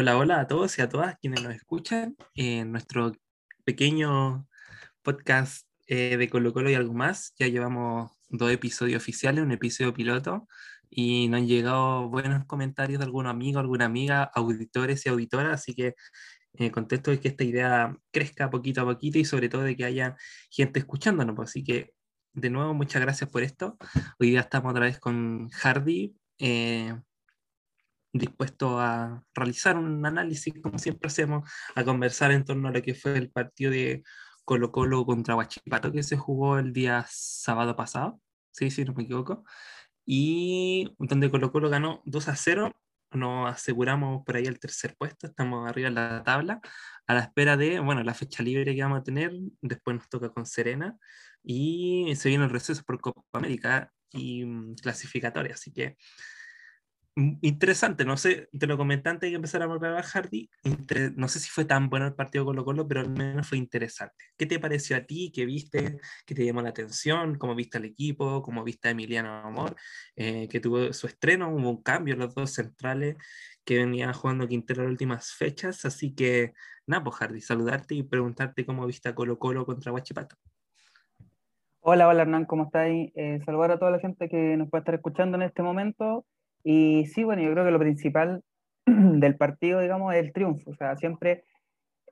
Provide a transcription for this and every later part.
Hola, hola a todos y a todas quienes nos escuchan en nuestro pequeño podcast eh, de Colo Colo y algo más. Ya llevamos dos episodios oficiales, un episodio piloto, y nos han llegado buenos comentarios de algún amigo, alguna amiga, auditores y auditoras, así que eh, contento de que esta idea crezca poquito a poquito y sobre todo de que haya gente escuchándonos. Pues. Así que, de nuevo, muchas gracias por esto. Hoy día estamos otra vez con Hardy. Eh, dispuesto a realizar un análisis, como siempre hacemos, a conversar en torno a lo que fue el partido de Colo Colo contra Huachipato que se jugó el día sábado pasado, sí, sí, no me equivoco, y donde Colo Colo ganó 2 a 0, nos aseguramos por ahí el tercer puesto, estamos arriba en la tabla, a la espera de, bueno, la fecha libre que vamos a tener, después nos toca con Serena, y se viene el receso por Copa América y mm, clasificatoria, así que interesante, no sé, te lo comenté antes de que empezara a Hardy, no sé si fue tan bueno el partido Colo Colo, pero al menos fue interesante. ¿Qué te pareció a ti? ¿Qué viste? ¿Qué te llamó la atención? ¿Cómo viste al equipo? ¿Cómo viste a Emiliano Amor? Eh, que tuvo su estreno, hubo un cambio en los dos centrales que venían jugando Quintero las últimas fechas, así que nada, pues Hardy, saludarte y preguntarte cómo viste a Colo Colo contra Huachipato. Hola, hola Hernán, ¿cómo estáis? Eh, saludar a toda la gente que nos puede estar escuchando en este momento. Y sí, bueno, yo creo que lo principal del partido, digamos, es el triunfo. O sea, siempre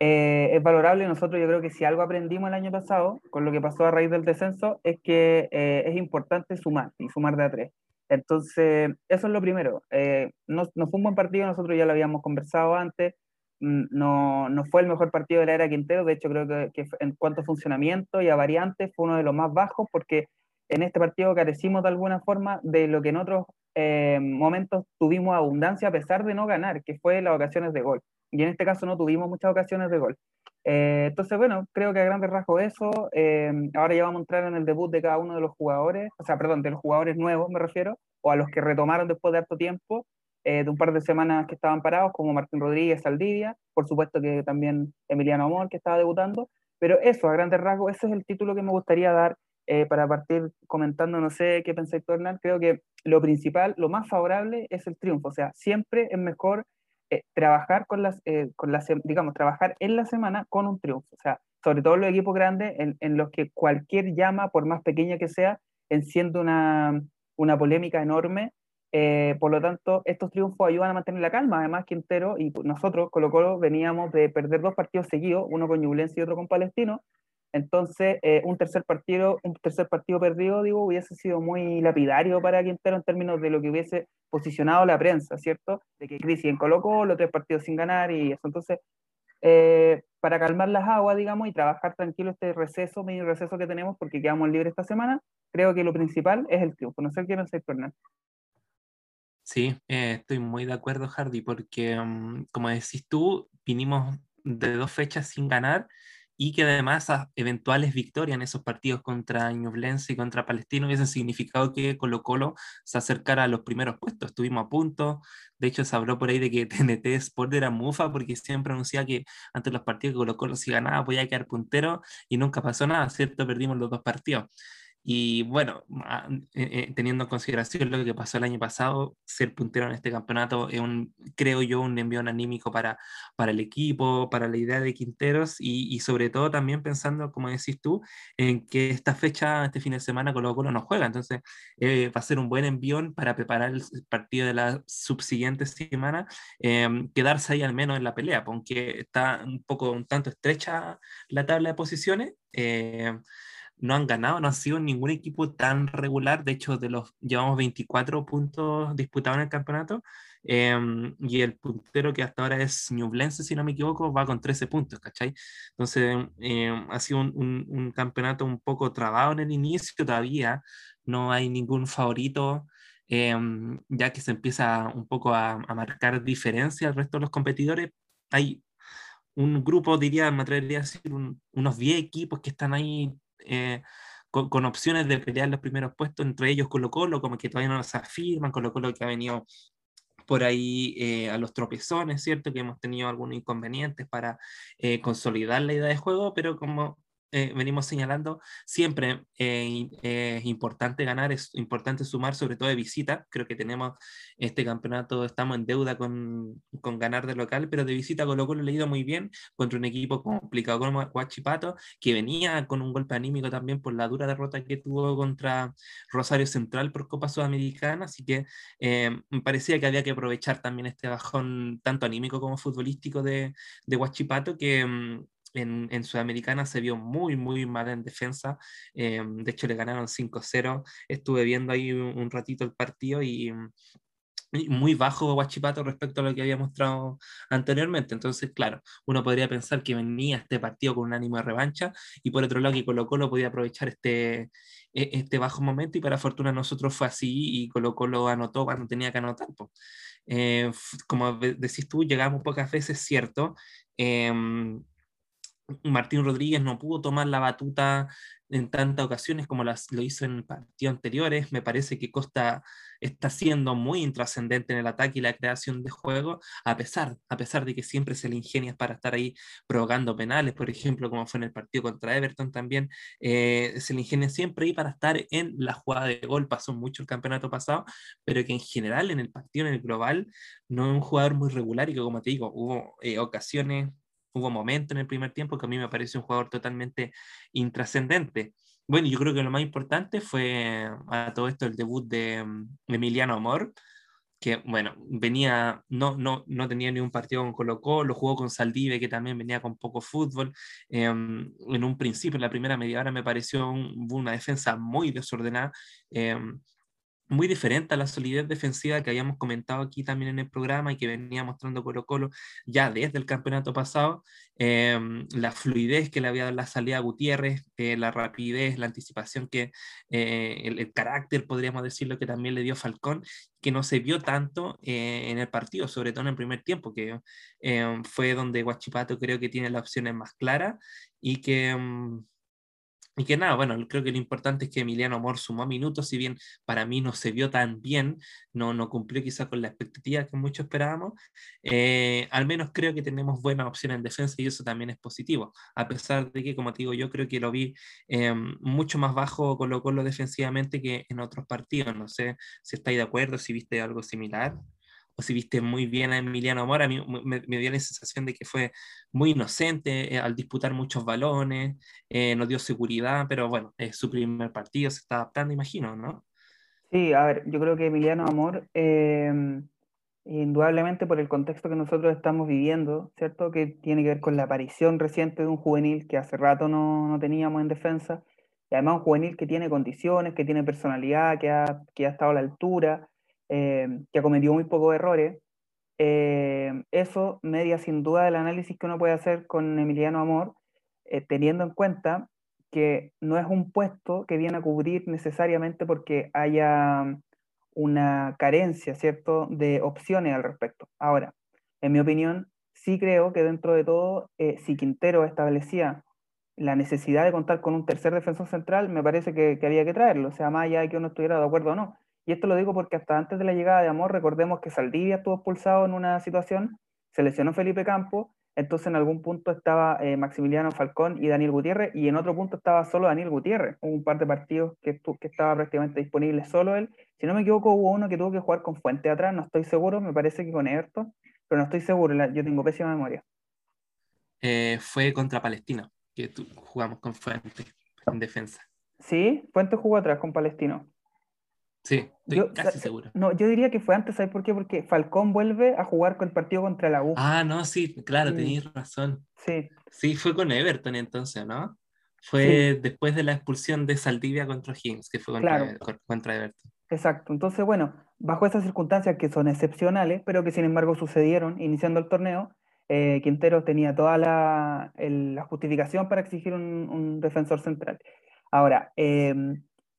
eh, es valorable. Nosotros yo creo que si algo aprendimos el año pasado, con lo que pasó a raíz del descenso, es que eh, es importante sumar y sumar de a tres. Entonces, eso es lo primero. Eh, no, no, fue un buen partido, nosotros ya lo habíamos conversado antes. Mm, no, no fue el mejor partido de la era Quintero, de hecho creo que, que en cuanto a funcionamiento y a variantes fue uno de los más bajos porque en este partido carecimos de alguna forma de lo que en otros eh, momentos tuvimos abundancia a pesar de no ganar, que fue las ocasiones de gol. Y en este caso no tuvimos muchas ocasiones de gol. Eh, entonces, bueno, creo que a grandes rasgos eso. Eh, ahora ya vamos a entrar en el debut de cada uno de los jugadores, o sea, perdón, de los jugadores nuevos me refiero, o a los que retomaron después de harto tiempo, de un par de semanas que estaban parados, como Martín Rodríguez, Saldivia, por supuesto que también Emiliano Amor, que estaba debutando. Pero eso, a grandes rasgos, ese es el título que me gustaría dar eh, para partir comentando, no sé qué pensáis tú, Hernán, creo que lo principal, lo más favorable es el triunfo. O sea, siempre es mejor eh, trabajar con las, eh, con las, digamos, trabajar en la semana con un triunfo. O sea, sobre todo los equipos grandes en, en los que cualquier llama, por más pequeña que sea, enciende una, una polémica enorme. por lo tanto, estos triunfos ayudan a mantener la calma. Además, Quintero y nosotros, Colo Colo, veníamos de perder dos partidos seguidos, uno con Ñublense y otro con Palestino, entonces, eh, un tercer partido, un tercer partido perdido, digo, hubiese sido muy lapidario para Quintero en términos de lo que hubiese posicionado la prensa, ¿cierto? De que crisis en colocó los tres partidos sin ganar y eso. Entonces, eh, para calmar las aguas, digamos, y trabajar tranquilo este receso, medio receso que tenemos, porque quedamos libres esta semana, creo que lo principal es el triunfo. No sé qué pensáis, Fernando. Sí, eh, estoy muy de acuerdo, Hardy, porque, mm, como decís tú, vinimos de dos fechas sin ganar y que además eventuales victorias en esos partidos contra Ñublense y contra Palestino hubiesen significado que Colo Colo se acercara a los primeros puestos. Estuvimos a punto, de hecho se habló por ahí de que TNT Sport era mufa porque siempre anunciaba que antes los partidos que Colo Colo si ganaba podía quedar puntero y nunca pasó nada, ¿cierto? Perdimos los dos partidos. Y bueno, eh, eh, teniendo en consideración lo que pasó el año pasado, ser puntero en este campeonato es un, creo yo, un envión anímico para, para el equipo, para la idea de Quinteros y, y, sobre todo también pensando, como decís tú, en que esta fecha, este fin de semana, Colo Colo no juega. Entonces, eh, va a ser un buen envión para preparar el partido de la subsiguiente semana, em, quedarse ahí al menos en la pelea, aunque está un poco, un tanto estrecha la tabla de posiciones no han ganado, no ha sido ningún equipo tan regular. De hecho, de los llevamos 24 puntos disputados en el campeonato. Em, y el puntero que hasta ahora es Ñublense, si no me equivoco, va con 13 puntos, ¿cachai? Entonces, em, ha sido un, un, campeonato un poco trabado en el inicio, todavía no hay ningún favorito, em, ya que se empieza un poco a, a marcar diferencia al resto de los competidores. Hay un grupo, diría, me atrevería a decir, unos 10 equipos que están ahí eh, con, opciones de pelear los primeros puestos, entre ellos Colo Colo, como que todavía no se afirman, Colo Colo que ha venido por ahí eh, a los tropezones, ¿cierto? Que hemos tenido algunos inconvenientes para eh, consolidar la idea de juego, pero como eh, venimos señalando, siempre eh, es importante ganar, es importante sumar, sobre todo de visita. Creo que tenemos este campeonato, estamos en deuda con, con ganar de local, pero de visita Colo Colo le ha ido muy bien contra un equipo complicado como Huachipato, que venía con un golpe anímico también por la dura derrota que tuvo contra Rosario Central por Copa Sudamericana, así que eh, me parecía que había que aprovechar también este bajón tanto anímico como futbolístico de, de Huachipato, que mm, en, en, Sudamericana se vio muy, muy mal en defensa. Eh, de hecho, le ganaron 5-0. Estuve viendo ahí un, ratito el partido y, muy bajo Guachipato respecto a lo que había mostrado anteriormente. Entonces, claro, uno podría pensar que venía este partido con un ánimo de revancha y por otro lado que Colo Colo podía aprovechar este, e, este bajo momento y para fortuna nosotros fue así y Colo Colo anotó cuando tenía que anotar. Eh, como decís tú, llegamos pocas veces, cierto. Eh, Martín Rodríguez no pudo tomar la batuta en tantas ocasiones como las, lo hizo en partidos anteriores. Me parece que Costa está siendo muy intrascendente en el ataque y la creación de juego, a pesar, a pesar de que siempre se le ingenia para estar ahí provocando penales, por ejemplo, como fue en el partido contra Everton también, eh, se le ingenia siempre ahí para estar en la jugada de gol. Pasó mucho el campeonato pasado, pero que en general en el partido, en el global, no es un jugador muy regular y que, como te digo, hubo eh, ocasiones hubo momentos en el primer tiempo que a mí me parece un jugador totalmente intrascendente. Bueno, yo creo que lo más importante fue a todo esto el debut de mm, Emiliano Amor, que bueno, venía, no, no, no tenía ni un partido con Colo Colo, jugó con Saldive, que también venía con poco fútbol. Em, en un principio, en la primera media hora, me pareció una defensa muy desordenada. Em, muy diferente a la solidez defensiva que habíamos comentado aquí también en el programa y que venía mostrando Colo Colo ya desde el campeonato pasado, em, la fluidez que le había dado la salida a Gutiérrez, eh, la rapidez, la anticipación que, eh, el, carácter, podríamos decirlo, que también le dio Falcón, que no se vio tanto eh, en el partido, sobre todo en el primer tiempo, que em, fue donde Guachipato creo que tiene las opciones más claras y que em, y que nada, bueno, creo que lo importante es que Emiliano Amor sumó minutos, si bien para mí no se vio tan bien, no, no cumplió quizá con la expectativa que muchos esperábamos, eh, al menos creo que tenemos buenas opciones en defensa y eso también es positivo, a pesar de que, como te digo, yo creo que lo vi eh, mucho más bajo Colo Colo defensivamente que en otros partidos, no sé si estáis de acuerdo, si viste algo similar o si viste muy bien a Emiliano Amor, a mí me, dio la sensación de que fue muy inocente eh, al disputar muchos balones, eh, nos dio seguridad, pero bueno, es su primer partido, se está adaptando, imagino, ¿no? Sí, a ver, yo creo que Emiliano Amor, em, indudablemente por el contexto que nosotros estamos viviendo, ¿cierto? Que tiene que ver con la aparición reciente de un juvenil que hace rato no, no teníamos en defensa, y además un juvenil que tiene condiciones, que tiene personalidad, que ha, que ha estado a la altura, eh, que cometió muy pocos errores, eh, eso media sin duda el análisis que uno puede hacer con Emiliano Amor, eh, teniendo en cuenta que no es un puesto que viene a cubrir necesariamente porque haya una carencia, ¿cierto?, de opciones al respecto. Ahora, en mi opinión, sí creo que dentro de todo, si Quintero establecía la necesidad de contar con un tercer defensor central, me parece que, que había que traerlo, o sea, más allá de que uno estuviera de acuerdo o no. Y esto lo digo porque hasta antes de la llegada de Amor, recordemos que Saldivia estuvo expulsado en una situación, se lesionó Felipe Campo, entonces en algún punto estaba eh, Maximiliano Falcón y Daniel Gutiérrez, y en otro punto estaba solo Daniel Gutiérrez. Hubo un par de partidos que, que estaba prácticamente disponible solo él. Si no me equivoco, hubo uno que tuvo que jugar con Fuente atrás, no estoy seguro, me parece que con Everton, pero no estoy seguro, yo tengo pésima memoria. Eh, fue contra Palestina, que jugamos con Fuente en defensa. Sí, Fuente jugó atrás con Palestino. Sí, estoy casi seguro. No, yo diría que fue antes, ¿sabes por qué? Porque Falcón vuelve a jugar con el partido contra la U. Ah, no, sí, claro, tenías razón. Sí. Sí, fue con Everton entonces, ¿no? Fue después de la expulsión de Saldivia contra Higgins, que fue contra, contra Everton. Exacto, entonces bueno, bajo esas circunstancias que son excepcionales, pero que sin embargo sucedieron iniciando el torneo, eh, Quintero tenía toda la, la justificación para exigir un, un defensor central. Ahora, eh,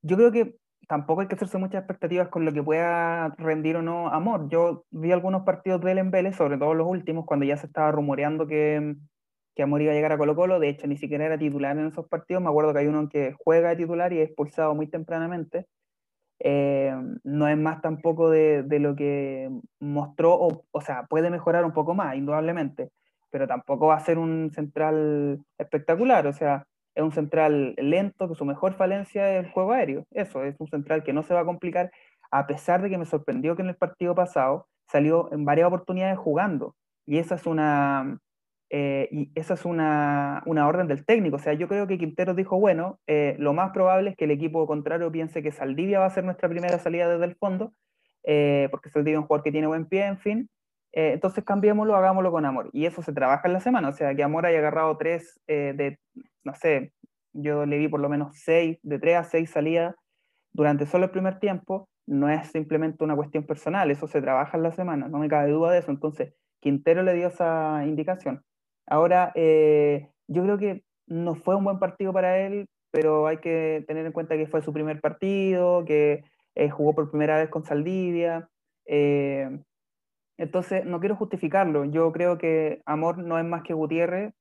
yo creo que tampoco hay que hacerse muchas expectativas con lo que pueda rendir o no Amor. Yo vi algunos partidos de él en Vélez, sobre todo los últimos, cuando ya se estaba rumoreando que, que Amor iba a llegar a Colo Colo. De hecho, ni siquiera era titular en esos partidos. Me acuerdo que hay uno que juega de titular y es expulsado muy tempranamente. Eh, no es más tampoco de, de lo que mostró, o, o sea, puede mejorar un poco más, indudablemente, pero tampoco va a ser un central espectacular. O sea, es un central lento, que su mejor falencia es el juego aéreo. Eso, es un central que no se va a complicar, a pesar de que me sorprendió que en el partido pasado salió en varias oportunidades jugando. Y esa es una, eh, y esa es una, una, orden del técnico. O sea, yo creo que Quintero dijo, bueno, eh, lo más probable es que el equipo contrario piense que Saldivia va a ser nuestra primera salida desde el fondo, eh, porque Saldivia es un jugador que tiene buen pie, en fin. Entonces cambiémoslo, hagámoslo con amor. Y eso se trabaja en la semana. O sea, que Amor haya agarrado tres de, no sé, yo le vi por lo menos seis, de tres a seis salidas durante solo el primer tiempo. No es simplemente una cuestión personal, eso se trabaja en la semana, no me cabe duda de eso. Entonces, Quintero le dio esa indicación. Ahora, eh, yo creo que no fue un buen partido para él, pero hay que tener en cuenta que fue su primer partido, que eh, jugó por primera vez con Saldivia. Eh, entonces, no quiero justificarlo. Yo creo que Amor no es más que Gutiérrez.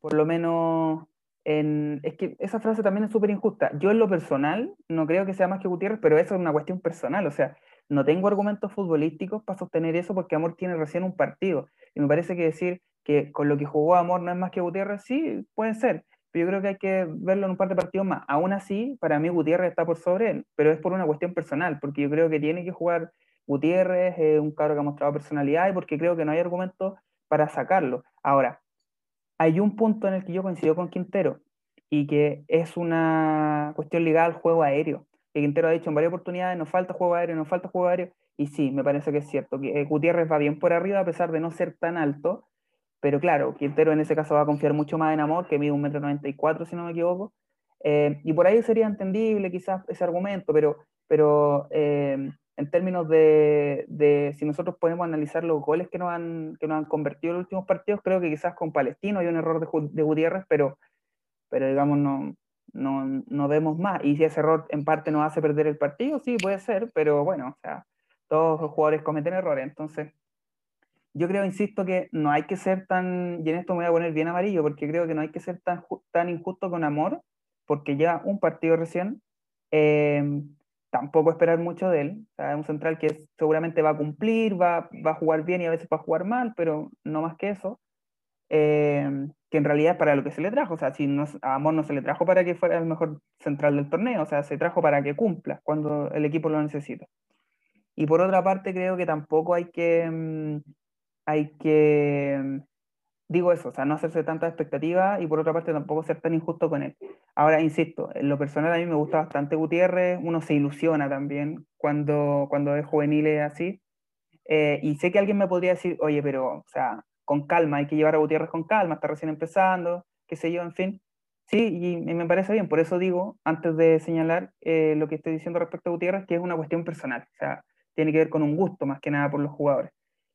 por lo menos, en, es que esa frase también es súper injusta. Yo en lo personal no creo que sea más que Gutiérrez, pero eso es una cuestión personal. O sea, no tengo argumentos futbolísticos para sostener eso porque Amor tiene recién un partido. Y me parece que decir que con lo que jugó Amor no es más que Gutiérrez, sí, puede ser, pero yo creo que hay que verlo en un par de partidos más. Aún así, para mí Gutiérrez está por sobre él, pero es por una cuestión personal, porque yo creo que tiene que jugar Gutiérrez, es un cabro que ha mostrado personalidad y porque creo que no hay argumentos para sacarlo. Ahora, hay un punto en el que yo coincido con Quintero y que es una cuestión ligada al juego aéreo. Que Quintero ha dicho en varias oportunidades, nos falta juego aéreo, nos falta juego aéreo, y sí, me parece que es cierto, que eh, Gutiérrez va bien por arriba a pesar de no ser tan alto, pero claro, Quintero en ese caso va a confiar mucho más en Amor, que mide un metro noventa y cuatro, si no me equivoco. Eh, y por ahí sería entendible quizás ese argumento, pero, pero eh, en términos de, si nosotros podemos analizar los goles que nos han, que nos han convertido en los últimos partidos, creo que quizás con Palestino hay un error de, de Gutiérrez, pero, pero digamos no, no, no, vemos más. Y si ese error en parte nos hace perder el partido, sí, puede ser, pero bueno, o sea, todos los jugadores cometen errores, entonces yo creo, insisto, que no hay que ser tan, y en esto me voy a poner bien amarillo, porque creo que no hay que ser tan, tan injusto con amor, porque ya un partido recién, em, tampoco esperar mucho de él. O sea, es un central que seguramente va a cumplir, va, a jugar bien y a veces va a jugar mal, pero no más que eso. Em, que en realidad es para lo que se le trajo. O sea, si no, a Amor no se le trajo para que fuera el mejor central del torneo, o sea, se trajo para que cumpla cuando el equipo lo necesita. Y por otra parte, creo que tampoco hay que em, hay que, digo eso, o sea, no hacerse tanta expectativa y por otra parte tampoco ser tan injusto con él. Ahora, insisto, en lo personal a mí me gusta bastante Gutiérrez, uno se ilusiona también cuando, cuando es juvenil así. Eh, y sé que alguien me podría decir, oye, pero, o sea, con calma, hay que llevar a Gutiérrez con calma, está recién empezando, qué sé yo, en fin. Sí, y, me parece bien, por eso digo, antes de señalar eh, lo que estoy diciendo respecto a Gutiérrez, que es una cuestión personal, o sea, tiene que ver con un gusto más que nada por los jugadores.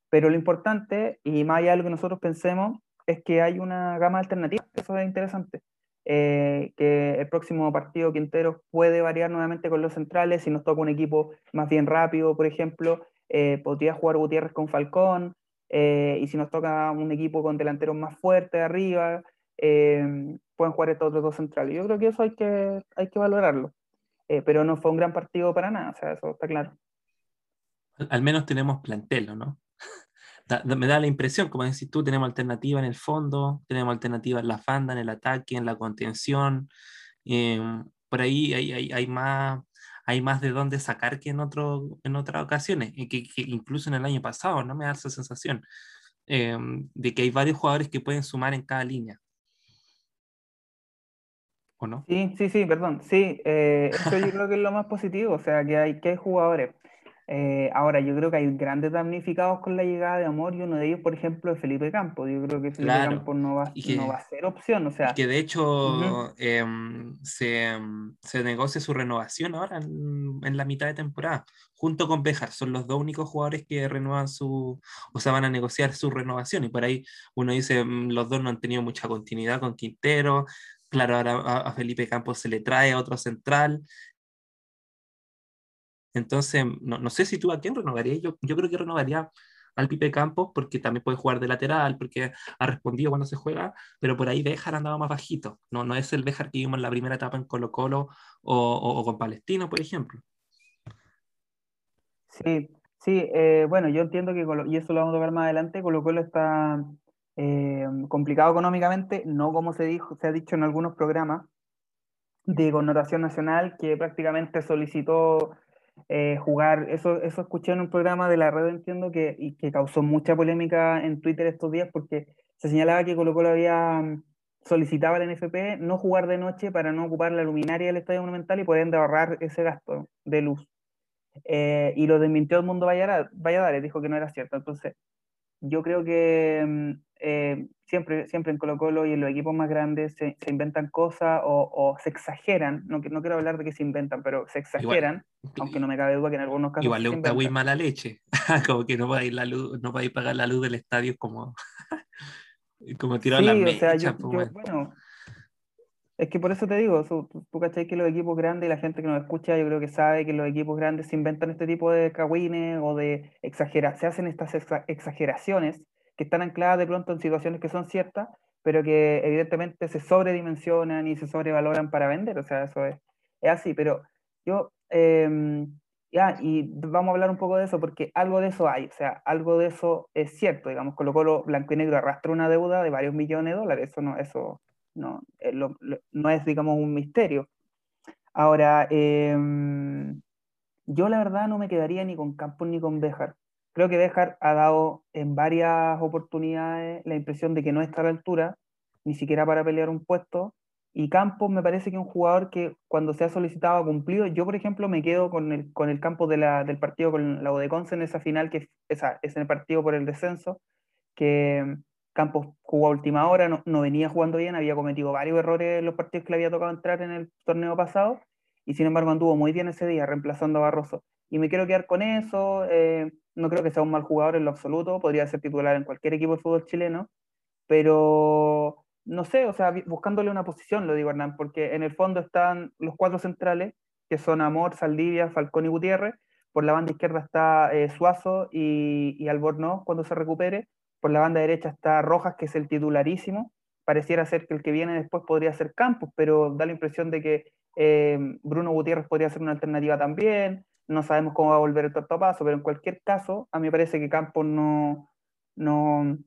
Pero lo importante, y más allá de lo que nosotros pensemos, es que hay una gama alternativa, eso es interesante. Eh, que el próximo partido Quintero puede variar nuevamente con los centrales, si nos toca un equipo más bien rápido, por ejemplo, eh, podría jugar Gutiérrez con Falcón, eh, y si nos toca un equipo con delanteros más fuertes arriba, pueden jugar estos otros dos centrales. Yo creo que eso hay que, hay que valorarlo, pero no fue un gran partido para nada, o sea, eso está claro. Al menos tenemos plantel, ¿no? Me da la impresión, como decís tú, tenemos alternativa en el fondo, tenemos alternativa en la fanda, en el ataque, en la contención. Em, por ahí hay, hay, hay, más, hay más de dónde sacar que en, otro, en otras ocasiones, que, que incluso en el año pasado, ¿no? Me da esa sensación em, de que hay varios jugadores que pueden sumar en cada línea. ¿O no? Sí, sí, sí, perdón. Sí, eh, eso yo creo que es lo más positivo, o sea, que hay, que hay jugadores eh, ahora, yo creo que hay grandes damnificados con la llegada de Amor y uno de ellos, por ejemplo, es Felipe Campos. Yo creo que Felipe Campos no va, no va, a ser opción. O sea, que de hecho em, se, em, se, negocia su renovación ahora en, en, la mitad de temporada, junto con Bejar. Son los dos únicos jugadores que renuevan su, o sea, van a negociar su renovación. Y por ahí uno dice, mm, los dos no han tenido mucha continuidad con Quintero. Claro, ahora a, a Felipe Campos se le trae a otro central. Entonces, no, sé si tú a quién renovaría. Yo, yo creo que renovaría al Pipe Campos porque también puede jugar de lateral, porque ha respondido cuando se juega, pero por ahí Béjar andaba más bajito. No, no es el Béjar que vimos en la primera etapa en Colo Colo o, con Palestino, por ejemplo. Sí, sí, eh, bueno, yo entiendo que, y eso lo vamos a ver más adelante, Colo Colo está, eh, complicado económicamente, no como se, dijo, se ha dicho en algunos programas de connotación nacional, que prácticamente solicitó eh, jugar, eso, eso escuché en un programa de la red, entiendo, que, y que causó mucha polémica en Twitter estos días, porque se señalaba que Colo Colo había mm, solicitado al NFP no jugar de noche para no ocupar la luminaria del Estadio Monumental y ende ahorrar ese gasto de luz. Eh, y lo desmintió el mundo Valladares, dijo que no era cierto. Entonces, yo creo que mm, eh, siempre, siempre en Colo Colo y en los equipos más grandes se, inventan cosas o, se exageran, no, no quiero hablar de que se inventan, pero se exageran, aunque no me cabe duda que en algunos casos... Igual le gusta muy mala leche, como que no ir la luz, no ir pagar la luz del estadio como, como tirar la mecha. Pues, bueno, es que por eso te digo, tú, tú cachai que los equipos grandes y la gente que nos escucha, yo creo que sabe que los equipos grandes se inventan este tipo de cagüines o de exageraciones, se hacen estas exageraciones que están ancladas de pronto en situaciones que son ciertas, pero que evidentemente se sobredimensionan y se sobrevaloran para vender, o sea, eso es, es así, pero yo, em, ya, y vamos a hablar un poco de eso, porque algo de eso hay, o sea, algo de eso es cierto, digamos, Colo Colo Blanco y Negro arrastra una deuda de varios millones de dólares, eso no, eso no, eh, no es, digamos, un misterio. Ahora, em, yo la verdad no me quedaría ni con Campos ni con Béjar. Creo que Béjar ha dado en varias oportunidades la impresión de que no está a la altura, ni siquiera para pelear un puesto. Y Campos me parece que es un jugador que cuando se ha solicitado ha cumplido. Yo, por ejemplo, me quedo con el, con el campo de la, del partido con la Odeconce en esa final, que es, es en el partido por el descenso, que Campos jugó a última hora, no, venía jugando bien, había cometido varios errores en los partidos que le había tocado entrar en el torneo pasado, y sin embargo anduvo muy bien ese día, reemplazando a Barroso. Y me quiero quedar con eso, eh, no creo que sea un mal jugador en lo absoluto, podría ser titular en cualquier equipo de fútbol chileno, pero no sé, o sea, buscándole una posición, lo digo Hernán, porque en el fondo están los cuatro centrales, que son Amor, Saldivia, Falcón y Gutiérrez, por la banda izquierda está eh, Suazo y, y Albornoz cuando se recupere, por la banda derecha está Rojas, que es el titularísimo. Pareciera ser que el que viene después podría ser Campos, pero da la impresión de que eh, Bruno Gutiérrez podría ser una alternativa también. No sabemos cómo va a volver el tortopaso, pero en cualquier caso, a mí me parece que Campos no, no,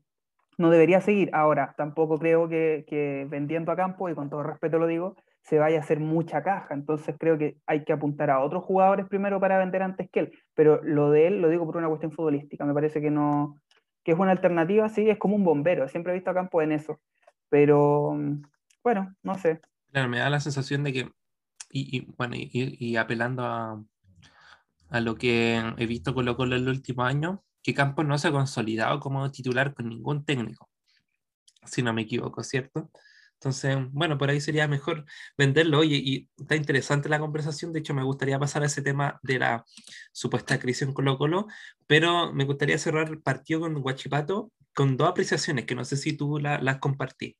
no debería seguir. Ahora, tampoco creo que, que, vendiendo a Campos, y con todo respeto lo digo, se vaya a hacer mucha caja. Entonces creo que hay que apuntar a otros jugadores primero para vender antes que él. Pero lo de él lo digo por una cuestión futbolística. Me parece que no, que es una alternativa, sí, es como un bombero. Siempre he visto a Campo en eso. Pero, bueno, no sé. Claro, me da la sensación de que, y, bueno, y, apelando a, a, lo que he visto con lo Colo en el último año, que Campos no se ha consolidado como titular con ningún técnico, si no me equivoco, ¿cierto? Entonces, bueno, por ahí sería mejor venderlo. Oye, y está interesante la conversación. De hecho, me gustaría pasar a ese tema de la supuesta crisis en Colo Colo, pero me gustaría cerrar el partido con Guachipato con dos apreciaciones que no sé si tú las compartí.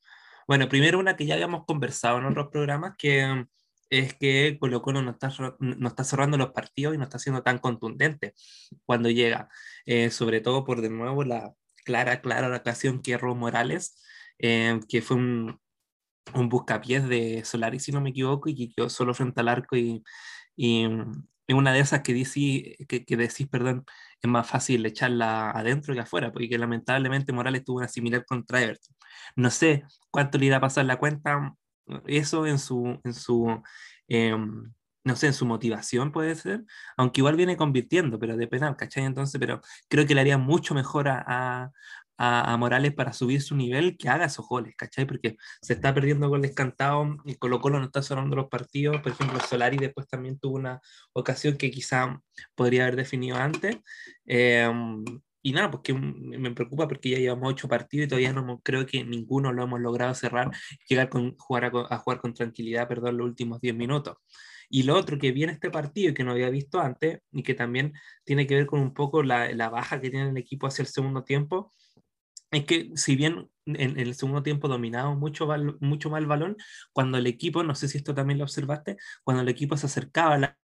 Bueno, primero una que ya habíamos conversado en otros programas, que es que Colo Colo no está, no está cerrando los partidos y no está siendo tan contundente cuando llega, eh, sobre todo por de nuevo la clara, clara ocasión que Ro Morales, eh, que fue un, un buscapiés de Solari, si no me equivoco, y que quedó solo frente al arco y, y, una de esas que, decís, que, que, decís, perdón, es más fácil echarla adentro que afuera, porque lamentablemente Morales tuvo una similar contra Everton. No sé cuánto le irá a pasar la cuenta eso en su, en su em, no sé, en su motivación puede ser, aunque igual viene convirtiendo, pero de penal, ¿cachai? Entonces, pero creo que le haría mucho mejor a, a, Morales para subir su nivel, que haga esos goles, ¿cachai? Porque se está perdiendo goles cantados y Colo Colo no está cerrando los partidos. Por ejemplo, Solari después también tuvo una ocasión que quizá podría haber definido antes. Em, y nada, pues que me preocupa porque ya llevamos ocho partidos y todavía no creo que ninguno lo hemos logrado cerrar, llegar con, jugar a, jugar con tranquilidad, perdón, los últimos diez minutos. Y lo otro que viene este partido y que no había visto antes y que también tiene que ver con un poco la, la baja que tiene el equipo hacia el segundo tiempo, es que si bien en, el segundo tiempo dominaba mucho, mucho más el balón, cuando el equipo, no sé si esto también lo observaste, cuando el equipo se acercaba a la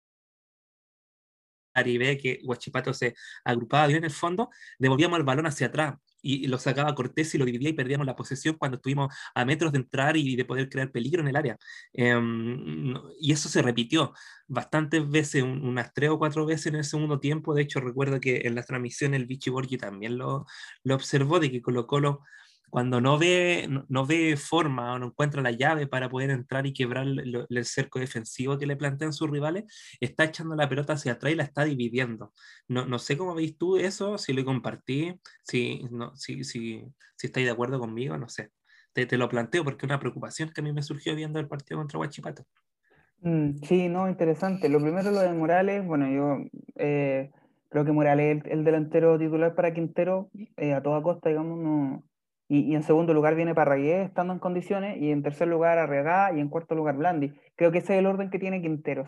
ve que Huachipato se agrupaba bien en el fondo, devolvíamos el balón hacia atrás y lo sacaba Cortés y lo dividía y perdíamos la posesión cuando estuvimos a metros de entrar y de poder crear peligro en el área. Em, y eso se repitió bastantes veces, unas tres o cuatro veces en el segundo tiempo. De hecho, recuerdo que en la transmisión el Vichy Borgi también lo, lo observó, de que Colo Colo cuando no ve, no, ve forma o no encuentra la llave para poder entrar y quebrar el, cerco defensivo que le plantean sus rivales, está echando la pelota hacia atrás y la está dividiendo. No, no sé cómo veis tú eso, si lo compartí, si, no, si, si, si estáis de acuerdo conmigo, no sé. Te, te, lo planteo porque es una preocupación que a mí me surgió viendo el partido contra Huachipato. Mm, sí, no, interesante. Lo primero, lo de Morales, bueno, yo eh, creo que Morales es el, delantero titular para Quintero eh, a toda costa, digamos, no, y, en segundo lugar viene Parragué estando en condiciones, y en tercer lugar Arregá, y en cuarto lugar Blandi. Creo que ese es el orden que tiene Quinteros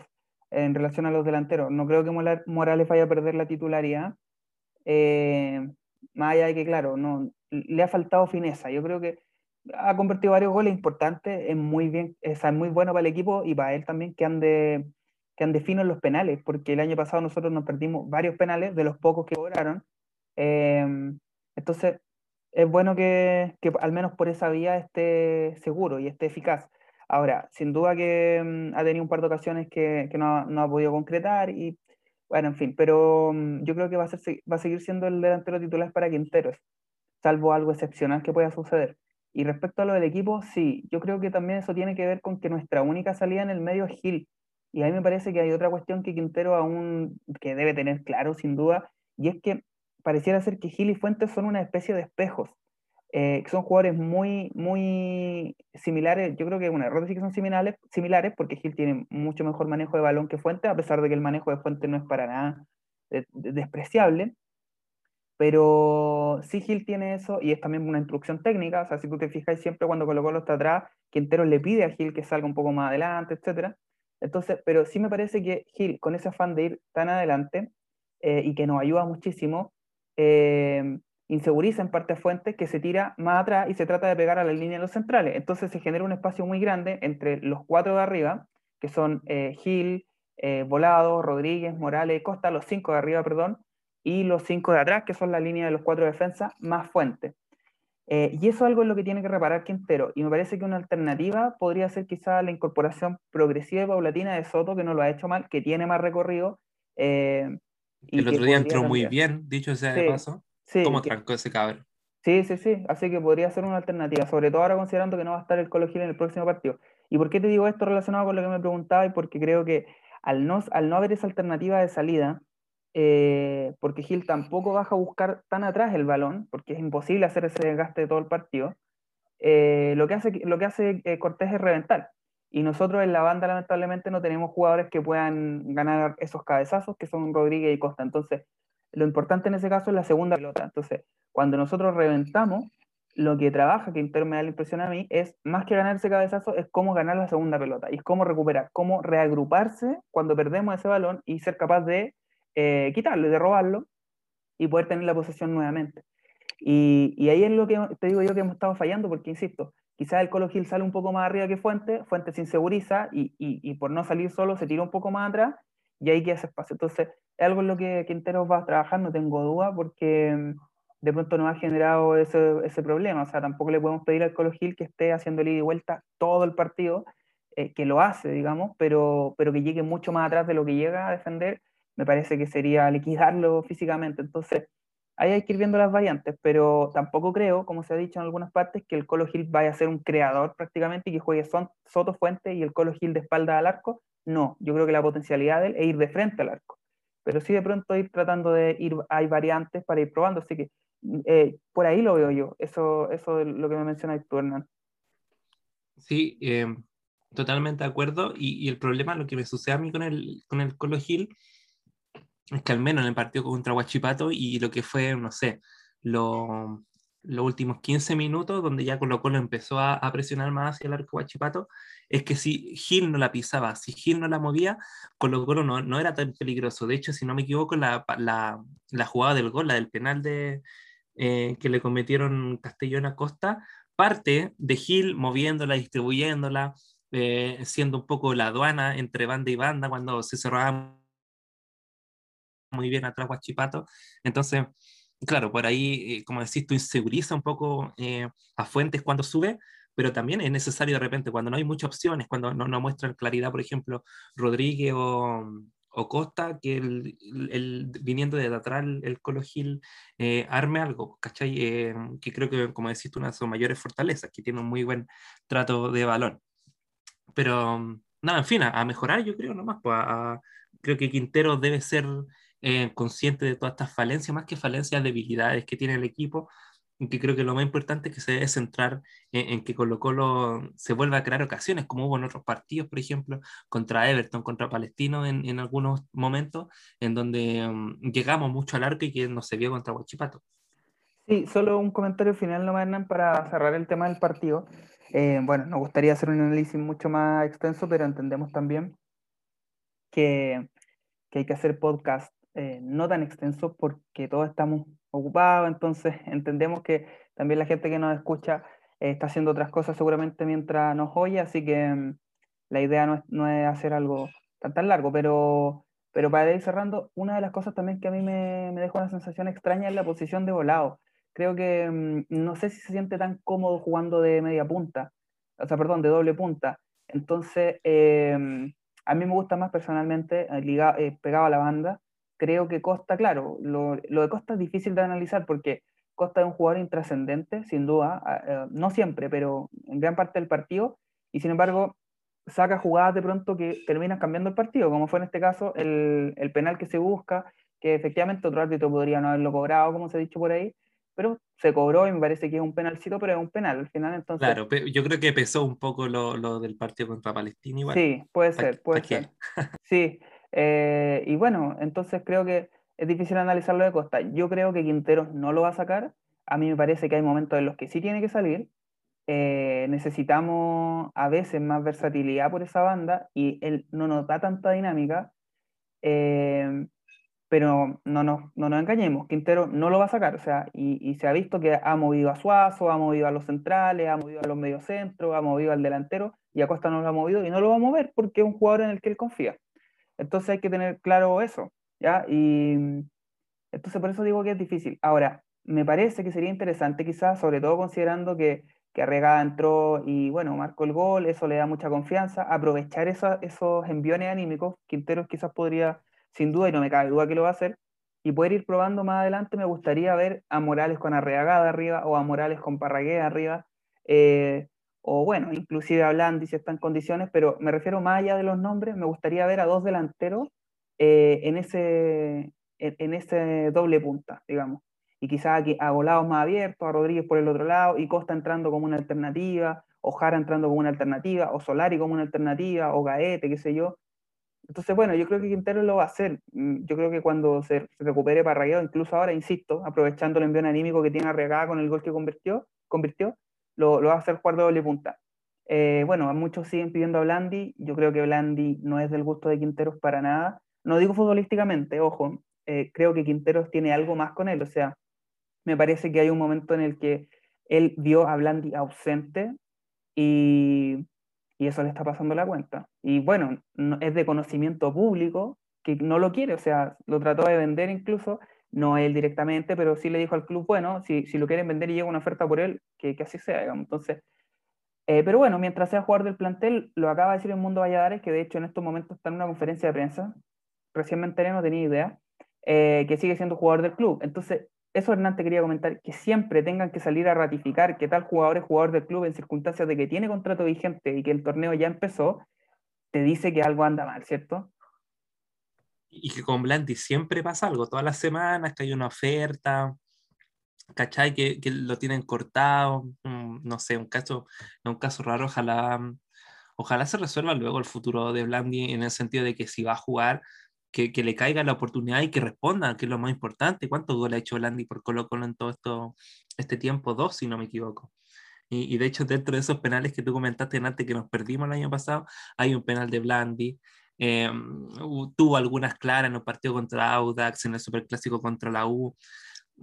en relación a los delanteros. No creo que Morales vaya a perder la titularidad, eh, más allá de que, claro, no, le ha faltado fineza. Yo creo que ha convertido varios goles importantes, es muy bien, es muy bueno para el equipo y para él también que ande, que ande fino en los penales, porque el año pasado nosotros nos perdimos varios penales de los pocos que cobraron. Eh, entonces, es bueno que, que, al menos por esa vía esté seguro y esté eficaz. Ahora, sin duda que mm, ha tenido un par de ocasiones que, que no, no, ha podido concretar y bueno, en fin, pero mm, yo creo que va a, ser, va a seguir siendo el delantero titular para Quinteros, salvo algo excepcional que pueda suceder. Y respecto a lo del equipo, sí, yo creo que también eso tiene que ver con que nuestra única salida en el medio es Gil. Y a mí me parece que hay otra cuestión que Quintero aún que debe tener claro, sin duda, y es que pareciera ser que Gil y Fuentes son una especie de espejos, eh, son jugadores muy, muy similares. Yo creo que, un error decir que son similares, similares porque Gil tiene mucho mejor manejo de balón que Fuentes, a pesar de que el manejo de Fuentes no es para nada despreciable. Pero sí Gil tiene eso y es también una instrucción técnica, o sea, si tú te fijas siempre cuando Colo Colo está atrás, Quintero le pide a Gil que salga un poco más adelante, etc. Entonces, pero sí me parece que Gil, con ese afán de ir tan adelante eh, y que nos ayuda muchísimo, eh, inseguriza en parte a Fuentes que se tira más atrás y se trata de pegar a la línea de los centrales. Entonces se genera un espacio muy grande entre los cuatro de arriba, que son eh, Gil, Volado, Rodríguez, Morales, Costa, los cinco de arriba, perdón, y los cinco de atrás, que son la línea de los cuatro defensas, más fuente. Eh, y eso es algo en lo que tiene que reparar Quintero. Y me parece que una alternativa podría ser quizá la incorporación progresiva y paulatina de Soto, que no lo ha hecho mal, que tiene más recorrido. Eh, y el otro día entró muy bien, dicho sea de paso. ¿Cómo trancó ese cabrón? Sí, sí, sí. Así que podría ser una alternativa, sobre todo ahora considerando que no va a estar el Colo Gil en el próximo partido. ¿Y por qué te digo esto relacionado con lo que me preguntaba? Y porque creo que al no, al no haber esa alternativa de salida, eh, porque Gil tampoco baja a buscar tan atrás el balón, porque es imposible hacer ese desgaste de todo el partido, eh, lo que hace, lo que hace eh, Cortés es reventar. Y nosotros en la banda lamentablemente no tenemos jugadores que puedan ganar esos cabezazos, que son Rodríguez y Costa. Entonces, lo importante en ese caso es la segunda pelota. Entonces, cuando nosotros reventamos, lo que trabaja, que me da la impresión a mí, es más que ganar ese cabezazo, es cómo ganar la segunda pelota. Y es cómo recuperar, cómo reagruparse cuando perdemos ese balón y ser capaz de eh, quitarlo y de robarlo y poder tener la posesión nuevamente. Y, y, ahí es lo que te digo yo que hemos estado fallando, porque insisto, quizás el Colo Gil sale un poco más arriba que Fuente, Fuente se inseguriza y, por no salir solo se tira un poco más atrás y ahí queda ese espacio. Entonces, es algo en lo que Quintero va a trabajar, no tengo duda, porque de pronto nos ha generado ese, ese problema. O sea, tampoco le podemos pedir al Colo Gil que esté haciendo ida y vuelta todo el partido, eh, que lo hace, digamos, pero, pero que llegue mucho más atrás de lo que llega a defender me parece que sería liquidarlo físicamente. Entonces, ahí hay que ir viendo las variantes, pero tampoco creo, como se ha dicho en algunas partes, que el Colo Gil vaya a ser un creador prácticamente y que juegue Soto Fuente y el Colo Gil de espalda al arco. No, yo creo que la potencialidad de él es ir de frente al arco. Pero sí de pronto ir tratando de ir, hay variantes para ir probando, así que eh, por ahí lo veo yo, eso, eso es lo que me menciona tú, Hernán. Sí, eh, totalmente de acuerdo, y, y, el problema, lo que me sucede a mí con el, con el Colo Gil, es que al menos en el partido contra Huachipato y lo que fue, no sé, los últimos 15 minutos, donde ya Colo Colo empezó a, presionar más hacia el arco Huachipato, es que si Gil no la pisaba, si Gil no la movía, Colo Colo no, no era tan peligroso. De hecho, si no me equivoco, la, la, la jugada del gol, la del penal de, eh, que le cometieron Castellón a Costa, parte de Gil moviéndola, distribuyéndola, eh, siendo un poco la aduana entre banda y banda cuando se cerraba muy bien atrás Guachipato. Entonces, claro, por ahí, eh, como decís, tú inseguriza un poco eh, a Fuentes cuando sube, pero también es necesario de repente, cuando no hay muchas opciones, cuando no, no muestran claridad, por ejemplo, Rodríguez o, o Costa que el, el, viniendo de atrás el Colo Gil eh, arme algo, ¿cachai? Eh, que creo que, como decís tú, una de sus mayores fortalezas, que tiene un muy buen trato de balón. Pero, nada, en fin, a, mejorar yo creo nomás, pues creo que Quintero debe ser eh, consciente de todas estas falencias, más que falencias, debilidades que tiene el equipo, que creo que lo más importante es que se debe centrar en, que Colo Colo se vuelva a crear ocasiones, como hubo en otros partidos, por ejemplo, contra Everton, contra Palestino en, en algunos momentos, en donde mm, llegamos mucho al arco y que no se vio contra Huachipato. Sí, solo un comentario final nomás, Hernán, para cerrar el tema del partido. Eh, bueno, nos gustaría hacer un análisis mucho más extenso, pero entendemos también que, que hay que hacer podcast eh, no tan extensos porque todos estamos ocupados, entonces entendemos que también la gente que nos escucha eh, está haciendo otras cosas seguramente mientras nos oye, así que mm, la idea no es, no es, hacer algo tan, tan largo, pero, pero para ir cerrando, una de las cosas también que a mí me, me deja una sensación extraña es la posición de volado. Creo que mm, no sé si se siente tan cómodo jugando de media punta, o sea, perdón, de doble punta. Entonces, eh, a mí me gusta más personalmente eh, pegado a la banda creo que Costa, claro, lo, de Costa es difícil de analizar porque Costa es un jugador intrascendente, sin duda, eh, no siempre, pero en gran parte del partido, y sin embargo saca jugadas de pronto que terminan cambiando el partido, como fue en este caso el, el penal que se busca, que efectivamente otro árbitro podría no haberlo cobrado, como se ha dicho por ahí, pero se cobró y me parece que es un penalcito, pero es un penal al final. Entonces... Claro, yo creo que pesó un poco lo, lo del partido contra Palestina igual. Sí, puede ser, puede ser. Sí, eh, y bueno, entonces creo que es difícil analizarlo de Costa. Yo creo que Quinteros no lo va a sacar. A mí me parece que hay momentos en los que sí tiene que salir. Eh, necesitamos a veces más versatilidad por esa banda y él no nos da tanta dinámica. Eh, pero no nos, no nos engañemos, Quintero no lo va a sacar, o sea, y, se ha visto que ha movido a Suazo, ha movido a los centrales, ha movido a los mediocentros, ha movido al delantero, y a Costa no lo ha movido y no lo va a mover porque es un jugador en el que él confía. Entonces hay que tener claro eso, ¿ya? Y entonces por eso digo que es difícil. Ahora, me parece que sería interesante quizás, sobre todo considerando que, que Arregada entró y bueno, marcó el gol, eso le da mucha confianza, aprovechar esos enviones anímicos, Quinteros quizás podría, sin duda, y no me cabe duda que lo va a hacer, y poder ir probando más adelante, me gustaría ver a Morales con Arregada arriba o a Morales con Parragué arriba, eh, o bueno, inclusive a Blandi si está en condiciones, pero me refiero más allá de los nombres, me gustaría ver a dos delanteros eh, en, ese, en, ese doble punta, digamos. Y quizás a volados más abiertos, a Rodríguez por el otro lado, y Costa entrando como una alternativa, o Jara entrando como una alternativa, o Solari como una alternativa, o Gaete, qué sé yo. Entonces, bueno, yo creo que Quintero lo va a hacer. Mm, yo creo que cuando se, recupere Parragueo, incluso ahora, insisto, aprovechando el envío anímico que tiene Arregada con el gol que convirtió, convirtió lo, va a hacer jugar de doble punta. Eh, bueno, muchos siguen pidiendo a Blandi. Yo creo que Blandi no es del gusto de Quinteros para nada. No digo futbolísticamente, ojo. Eh, creo que Quinteros tiene algo más con él. O sea, me parece que hay un momento en el que él vio a Blandi ausente y, y eso le está pasando la cuenta. Y bueno, es de conocimiento público que no lo quiere. O sea, lo trató de vender incluso no él directamente, pero sí le dijo al club, bueno, si, si lo quieren vender y llega una oferta por él, que, que así sea, digamos. Entonces, eh, pero bueno, mientras sea jugador del plantel, lo acaba de decir el Mundo Valladares, que de hecho en estos momentos está en una conferencia de prensa, recién me enteré, no tenía idea, eh, que sigue siendo jugador del club. Entonces, eso Hernán te quería comentar, que siempre tengan que salir a ratificar que tal jugador es jugador del club en circunstancias de que tiene contrato vigente y que el torneo ya empezó, te dice que algo anda mal, ¿cierto? Y que con Blandi siempre pasa algo, todas las semanas que hay una oferta, ¿cachai? Que, que lo tienen cortado, no sé, un caso, un caso raro, ojalá, ojalá se resuelva luego el futuro de Blandi en el sentido de que si va a jugar, que, que le caiga la oportunidad y que responda, que es lo más importante. ¿Cuántos goles ha hecho Blandi por Colo Colo en todo esto, este tiempo? Dos, si no me equivoco. Y, y, de hecho, dentro de esos penales que tú comentaste antes que nos perdimos el año pasado, hay un penal de Blandi. Eh, tuvo algunas claras en los partidos contra Audax, en el Superclásico contra la U.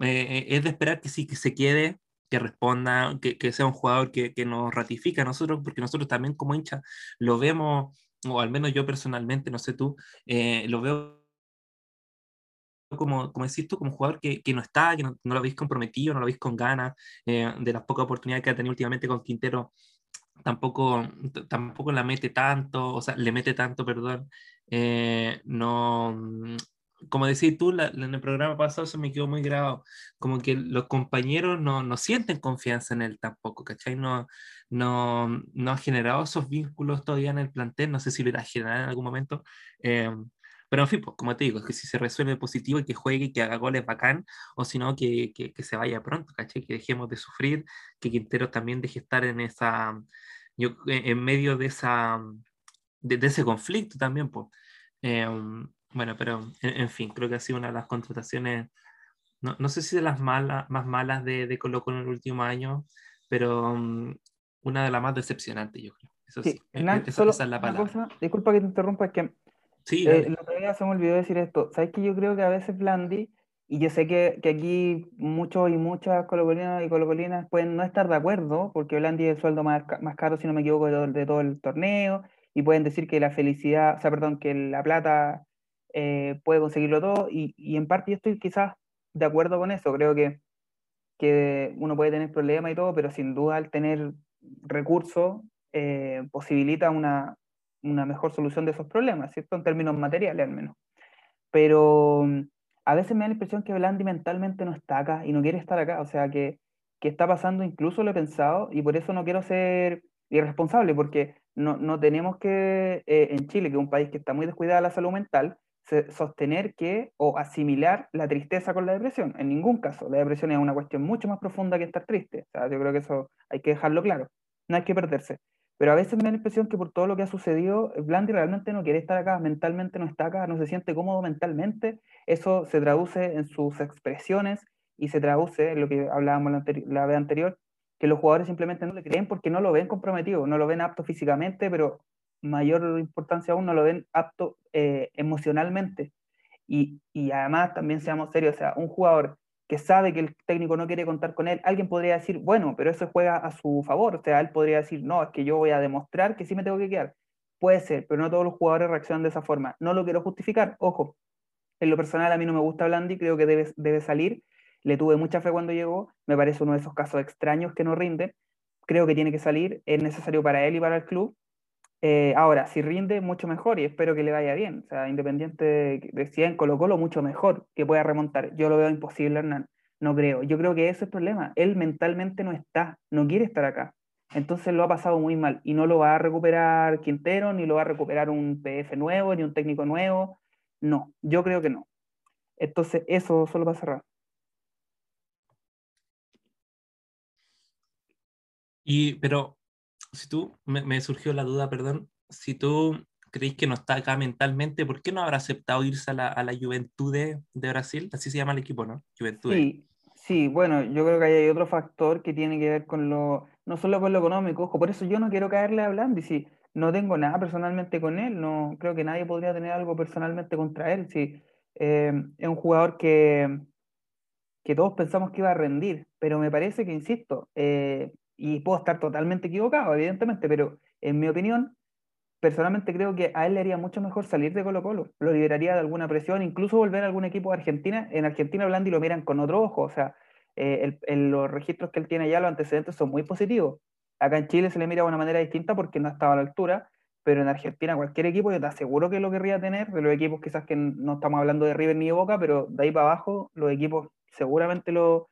Eh, eh, es de esperar que sí, que se quede, que responda, que, que sea un jugador que, que, nos ratifique a nosotros, porque nosotros también como hincha lo vemos, o al menos yo personalmente, no sé tú, lo veo como, como decís tú, como jugador que, que no está, que no, no, lo habéis comprometido, no lo habéis con ganas, de las pocas oportunidades que ha tenido últimamente con Quintero tampoco, tampoco la mete tanto, o sea, le mete tanto, perdón. Eh, no, mm, como decís tú, en el programa pasado se me quedó muy grabado, como que los compañeros no, no sienten confianza en él tampoco, ¿cachai? No, no, no ha generado esos vínculos todavía en el plantel, no sé si lo irá a generar en algún momento. Eh, pero en fin, pues, como te digo, es que si se resuelve positivo y que juegue y que haga goles bacán, o si no, que, que, que, se vaya pronto, ¿cachai? Que dejemos de sufrir, que Quintero también deje estar en esa, yo, en medio de, esa, de, de ese conflicto también, pues. Eh, bueno, pero en, fin, creo que ha sido una de las contrataciones, no, no sé si de las malas, más malas de, de Colo en el último año, pero um, una de las más decepcionantes, yo creo. Eso sí, sí. Eh, esa, esa, es la palabra. Cosa, disculpa que te interrumpa, es que Sí, eh, lo que se me olvidó decir esto. ¿Sabes que yo creo que a veces Blandi, y yo sé que, que aquí muchos y muchas colocolinas y colocolinas pueden no estar de acuerdo, porque Blandi es el sueldo más, más caro, si no me equivoco, de, todo el torneo, y pueden decir que la felicidad, o sea, perdón, que la plata eh, puede conseguirlo todo, y, y, en parte yo estoy quizás de acuerdo con eso. Creo que, que uno puede tener problemas y todo, pero sin duda al tener recursos eh, posibilita una, una mejor solución de esos problemas, ¿cierto? En términos materiales al menos. Pero mm, a veces me da la impresión que Blandi mentalmente no está acá y no quiere estar acá, o sea, que, que está pasando, incluso lo he pensado, y por eso no quiero ser irresponsable, porque no, no tenemos que, eh, en Chile, que es un país que está muy descuidado de la salud mental, sostener que o asimilar la tristeza con la depresión. En ningún caso. La depresión es una cuestión mucho más profunda que estar triste. O sea, yo creo que eso hay que dejarlo claro. No hay que perderse. Pero a veces me da la impresión que por todo lo que ha sucedido, Blandi realmente no quiere estar acá, mentalmente no está acá, no se siente cómodo mentalmente. Eso se traduce en sus expresiones y se traduce en lo que hablábamos la, la vez anterior, que los jugadores simplemente no le creen porque no lo ven comprometido, no lo ven apto físicamente, pero mayor importancia aún no lo ven apto eh, emocionalmente. Y, y además también seamos serios, o sea, un jugador que sabe que el técnico no quiere contar con él, alguien podría decir, bueno, pero eso juega a su favor, o sea, él podría decir, no, es que yo voy a demostrar que sí me tengo que quedar. Puede ser, pero no todos los jugadores reaccionan de esa forma. No lo quiero justificar, ojo, en lo personal a mí no me gusta Blandi, creo que debe, debe salir, le tuve mucha fe cuando llegó, me parece uno de esos casos extraños que no rinde, creo que tiene que salir, es necesario para él y para el club, eh, ahora, si rinde, mucho mejor y espero que le vaya bien. O sea, independiente de, si en Colo Colo, mucho mejor que pueda remontar. Yo lo veo imposible, Hernán. No creo. Yo creo que ese es el problema. Él mentalmente no está, no quiere estar acá. Entonces lo ha pasado muy mal y no lo va a recuperar Quintero, ni lo va a recuperar un PF nuevo, ni un técnico nuevo. No, yo creo que no. Entonces, eso solo va a cerrar. Y, pero si tú, me, surgió la duda, perdón, si tú crees que no está acá mentalmente, ¿por qué no habrá aceptado irse a la, a la Juventud de, Brasil? Así se llama el equipo, ¿no? Juventud. Sí, sí, bueno, yo creo que hay otro factor que tiene que ver con lo, no solo con lo económico, ojo, por eso yo no quiero caerle hablando, y si no tengo nada personalmente con él, no creo que nadie podría tener algo personalmente contra él, si eh, es un jugador que, que todos pensamos que iba a rendir, pero me parece que, insisto, eh, y puedo estar totalmente equivocado, evidentemente, pero en mi opinión, personalmente creo que a él le haría mucho mejor salir de Colo Colo, lo liberaría de alguna presión, incluso volver a algún equipo de Argentina. En Argentina Blandi lo miran con otro ojo, o sea, eh, los registros que él tiene ya, los antecedentes son muy positivos. Acá en Chile se le mira de una manera distinta porque no estaba a la altura, pero en Argentina cualquier equipo yo te aseguro que lo querría tener, de los equipos quizás que no estamos hablando de River ni de Boca, pero de ahí para abajo los equipos seguramente lo,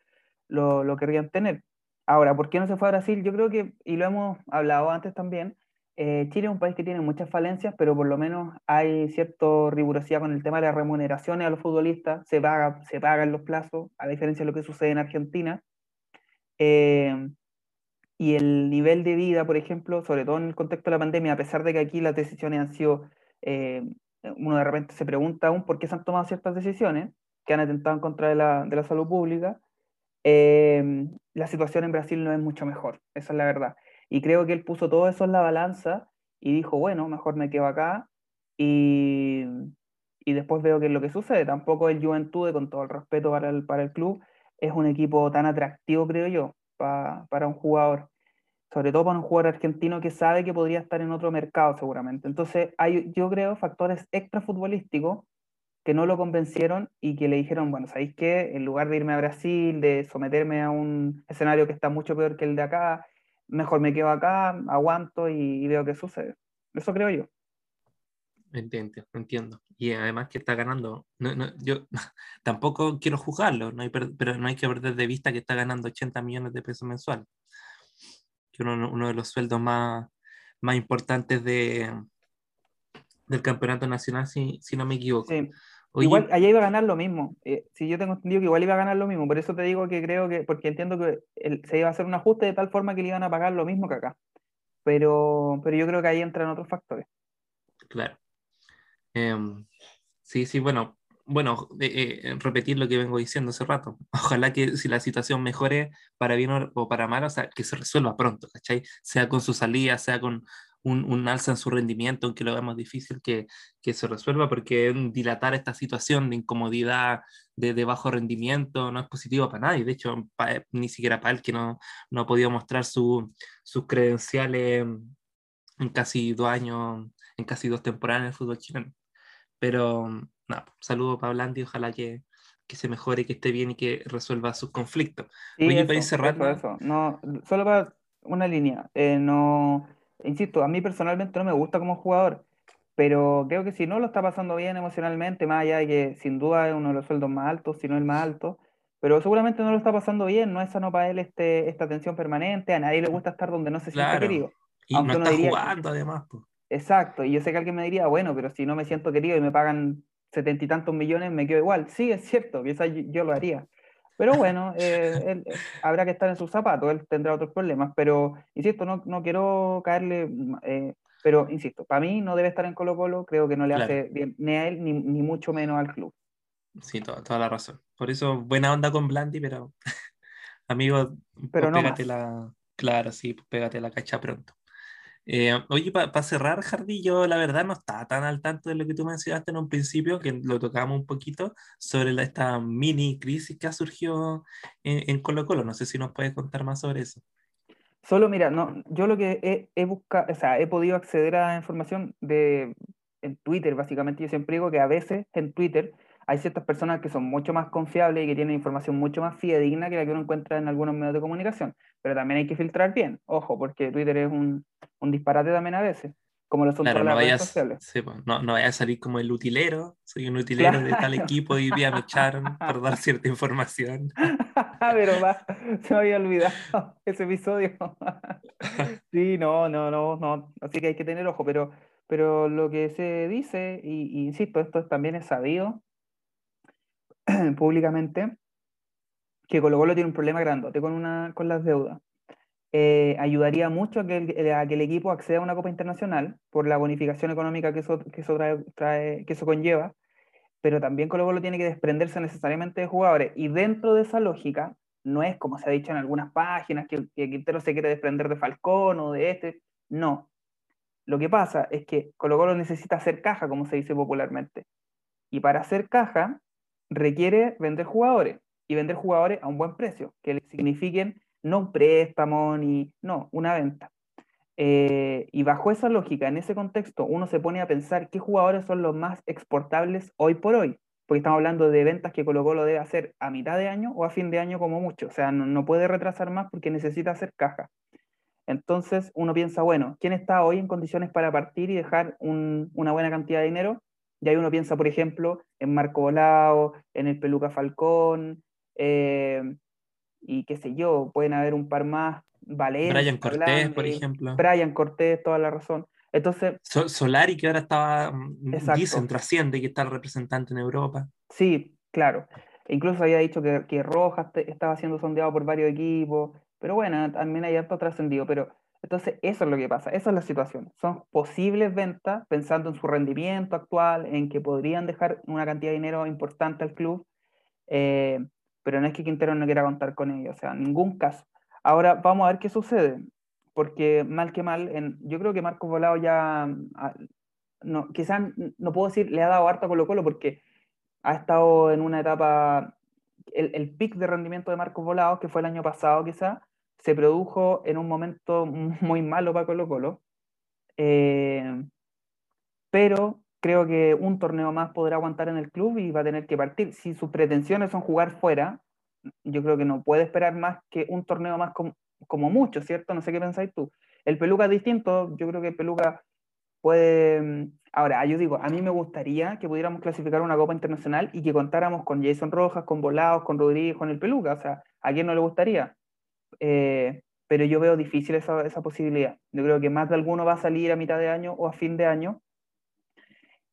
lo querrían tener. Ahora, ¿por qué no se fue a Brasil? Yo creo que, y lo hemos hablado antes también, eh, Chile es un país que tiene muchas falencias, pero por lo menos hay cierta rigurosidad con el tema de las remuneraciones a los futbolistas, se paga, se pagan los plazos, a diferencia de lo que sucede en Argentina. Eh, y el nivel de vida, por ejemplo, sobre todo en el contexto de la pandemia, a pesar de que aquí las decisiones han sido, eh, uno de repente se pregunta aún por qué se han tomado ciertas decisiones que han atentado en contra de la, de la salud pública, eh, la situación en Brasil no es mucho mejor, esa es la verdad. Y creo que él puso todo eso en la balanza y dijo, bueno, mejor me quedo acá y, y después veo qué es lo que sucede. Tampoco el Juventude, con todo el respeto para el, para el club, es un equipo tan atractivo, creo yo, para un jugador. Sobre todo para un jugador argentino que sabe que podría estar en otro mercado seguramente. Entonces, hay, yo creo, factores extra futbolísticos que no lo convencieron y que le dijeron, bueno, ¿sabéis qué? En lugar de irme a Brasil, de someterme a un escenario que está mucho peor que el de acá, mejor me quedo acá, aguanto y, veo qué sucede. Eso creo yo. Entiendo, entiendo. Y además que está ganando, yo tampoco quiero juzgarlo, no pero no hay que perder de vista que está ganando 80 millones de pesos mensuales, que uno, uno de los sueldos más, más importantes de, del campeonato nacional, si, si no me equivoco. igual allá iba a ganar lo mismo. Eh, si yo tengo entendido que igual iba a ganar lo mismo, por eso te digo que creo que, porque entiendo que se iba a hacer un ajuste de tal forma que le iban a pagar lo mismo que acá. Pero, pero yo creo que ahí entran otros factores. Claro. Em, sí, sí, bueno, bueno, eh, repetir lo que vengo diciendo hace rato. Ojalá que si la situación mejore para bien o para mal, o sea, que se resuelva pronto, ¿cachai? Sea con su salida, sea con un, un alza en su rendimiento, aunque lo vemos difícil que, que, se resuelva, porque dilatar esta situación de incomodidad, de, de bajo rendimiento, no es positivo para nadie. De hecho, ni siquiera para él, que no, no ha podido mostrar su, sus credenciales en casi dos años, en casi dos temporadas en el fútbol chileno. Pero, nada, saludo para Blandi, ojalá que, que se mejore, que esté bien y que resuelva sus conflictos. Sí, Oye, para ir cerrando. No, solo para una línea. Eh, no, insisto, a mí personalmente no me gusta como jugador, pero creo que si no lo está pasando bien emocionalmente, más allá de que sin duda es uno de los sueldos más altos, si no el más alto, pero seguramente no lo está pasando bien, no es sano para él este, esta tensión permanente, a nadie le gusta estar donde no se siente querido. Y no está jugando además. Exacto, y yo sé que alguien me diría, bueno, pero si no me siento querido y me pagan setenta y tantos millones, me quedo igual. Sí, es cierto, quizás yo, lo haría. Pero bueno, eh, eh, habrá que estar en sus zapatos, él tendrá otros problemas, pero insisto, no, no quiero caerle, eh, pero insisto, para mí no debe estar en Colo Colo, creo que no le hace bien ni a él ni, ni, mucho menos al club. Sí, toda, toda la razón. Por eso, buena onda con Blandi, pero amigo, pero pues pégate la, claro, sí, pues pégate la cacha pronto. Eh, oye, para cerrar, Jardí, yo la verdad no estaba tan al tanto de lo que tú mencionaste en un principio, que lo tocamos un poquito, sobre esta mini crisis que ha surgido en, Colo Colo. No sé si nos puedes contar más sobre eso. Solo, mira, no, yo lo que he, he buscado, o sea, he podido acceder a información de, en Twitter, básicamente. Yo siempre digo que a veces en Twitter hay ciertas personas que son mucho más confiables y que tienen información mucho más fidedigna que la que uno encuentra en algunos medios de comunicación. Pero también hay que filtrar bien, ojo, porque Twitter es un, un disparate también a veces, como lo son todas las redes sociales. no, no vaya a salir como el utilero, soy un utilero de tal equipo y día me echaron por dar cierta información. Pero va, se me había olvidado ese episodio. sí, no, no, no, no, así que hay que tener ojo, pero, pero lo que se dice, y insisto, esto también es sabido, públicamente que Colo Colo tiene un problema grandote con, una, con las deudas. Eh, ayudaría mucho a que, el, que, el, equipo acceda a una Copa Internacional por la bonificación económica que eso, que eso, trae, que eso conlleva, pero también Colo Colo tiene que desprenderse necesariamente de jugadores. Y dentro de esa lógica, no es como se ha dicho en algunas páginas que, que Quintero se quiere desprender de Falcón o de este. No. Lo que pasa es que Colo Colo necesita hacer caja, como se dice popularmente. Y para hacer caja, requiere vender jugadores y vender jugadores a un buen precio, que le signifiquen no un préstamo ni, no, una venta. Eh, y bajo esa lógica, en ese contexto, uno se pone a pensar qué jugadores son los más exportables hoy por hoy, porque estamos hablando de ventas que Colo Colo debe hacer a mitad de año o a fin de año como mucho, o sea, no, puede retrasar más porque necesita hacer caja. Entonces uno piensa, bueno, ¿quién está hoy en condiciones para partir y dejar una buena cantidad de dinero? Y ahí uno piensa, por ejemplo, en Marco Volao, en el Peluca Falcón, eh, y qué sé yo, pueden haber un par más, Valencia. Brian Cortés, por ejemplo. Brian Cortés, toda la razón. Entonces, Solari, que ahora estaba, mm, dicen, trasciende, que está el representante en Europa. Sí, claro. E incluso había dicho que, que Rojas estaba siendo sondeado por varios equipos, pero bueno, también hay harto trascendido, pero entonces, eso es lo que pasa, esa es la situación. Son posibles ventas pensando en su rendimiento actual, en que podrían dejar una cantidad de dinero importante al club, eh, pero no es que Quintero no quiera contar con ellos, o sea, ningún caso. Ahora vamos a ver qué sucede, porque mal que mal, en, yo creo que Marcos Volado ya, ah, no, quizás no puedo decir le ha dado harto a Colo Colo porque ha estado en una etapa, el, el pic de rendimiento de Marcos Volado, que fue el año pasado quizás, se produjo en un momento muy malo para Colo Colo, eh, pero creo que un torneo más podrá aguantar en el club y va a tener que partir. Si sus pretensiones son jugar fuera, yo creo que no puede esperar más que un torneo más con, como mucho, ¿cierto? No sé qué pensáis tú. El Peluca es distinto, yo creo que el Peluca puede... Mm, ahora, yo digo, a mí me gustaría que pudiéramos clasificar una Copa Internacional y que contáramos con Jason Rojas, con Volados, con Rodríguez, con el Peluca, o sea, ¿a quién no le gustaría? Eh, pero yo veo difícil esa, esa posibilidad. Yo creo que más de alguno va a salir a mitad de año o a fin de año.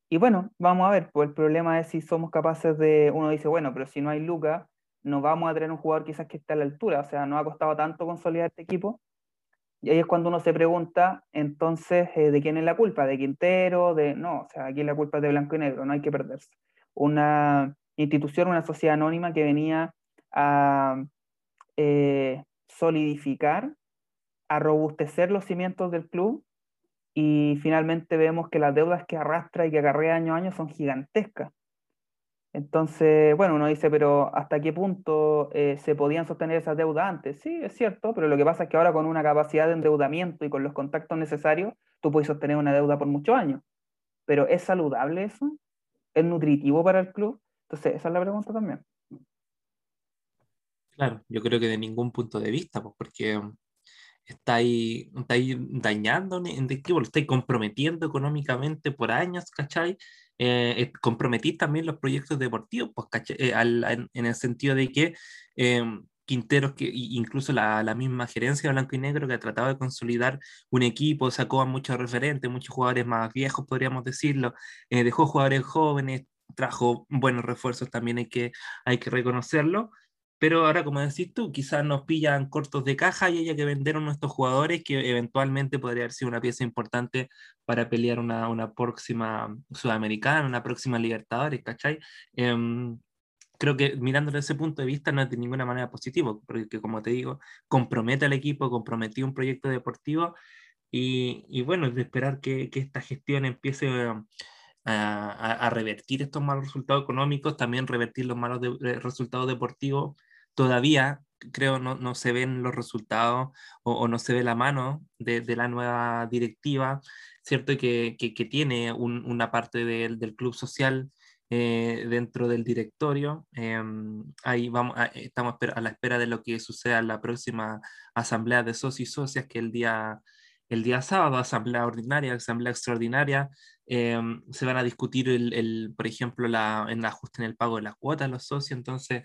Y bueno, vamos a ver, pues el problema es si somos capaces de, uno dice, bueno, pero si no hay Luca, no vamos a tener un jugador quizás que esté a la altura, o sea, no ha costado tanto consolidar este equipo. Y ahí es cuando uno se pregunta, entonces, eh, ¿de quién es la culpa? ¿De Quintero? De... No, o sea, aquí la culpa es de Blanco y Negro, no hay que perderse. Una institución, una sociedad anónima que venía a eh, solidificar, a robustecer los cimientos del club y finalmente vemos que las deudas que arrastra y que acarrea año a año son gigantescas. Entonces, bueno, uno dice, pero ¿hasta qué punto eh, se podían sostener esas deudas antes? Sí, es cierto, pero lo que pasa es que ahora con una capacidad de endeudamiento y con los contactos necesarios, tú puedes sostener una deuda por muchos años. Pero ¿es saludable eso? ¿Es nutritivo para el club? Entonces, esa es la pregunta también. Claro, yo creo que de ningún punto de vista, pues porque estáis, estáis dañando en lo estáis comprometiendo económicamente por años, ¿cachai? Eh, eh, comprometís también los proyectos deportivos, pues, eh, en, el sentido de que em, Quinteros, que incluso la, la, misma gerencia de Blanco y Negro que ha tratado de consolidar un equipo, sacó a muchos referentes, muchos jugadores más viejos, podríamos decirlo, dejó jugadores jóvenes, trajo buenos refuerzos, también hay que, hay que reconocerlo. Pero ahora, como decís tú, quizás nos pillan cortos de caja y haya que vender a nuestros jugadores que eventualmente podría haber sido una pieza importante para pelear una, una próxima Sudamericana, una próxima Libertadores, ¿cachai? Em, creo que mirando desde ese punto de vista no es de ninguna manera positivo, porque como te digo, compromete al equipo, comprometió un proyecto deportivo y, y bueno, es de esperar que, que esta gestión empiece a, a, revertir estos malos resultados económicos, también revertir los malos resultados deportivos todavía creo no, no se ven los resultados o, no se ve la mano de, de la nueva directiva, ¿cierto? Que, que, que tiene un, una parte del, del club social eh, dentro del directorio. Eh, ahí vamos, estamos a la espera de lo que suceda en la próxima asamblea de socios y socias, que el día, el día sábado, asamblea ordinaria, asamblea extraordinaria. Eh, se van a discutir, el, el, por ejemplo, la, en ajuste en el pago de las cuotas a los socios. Entonces,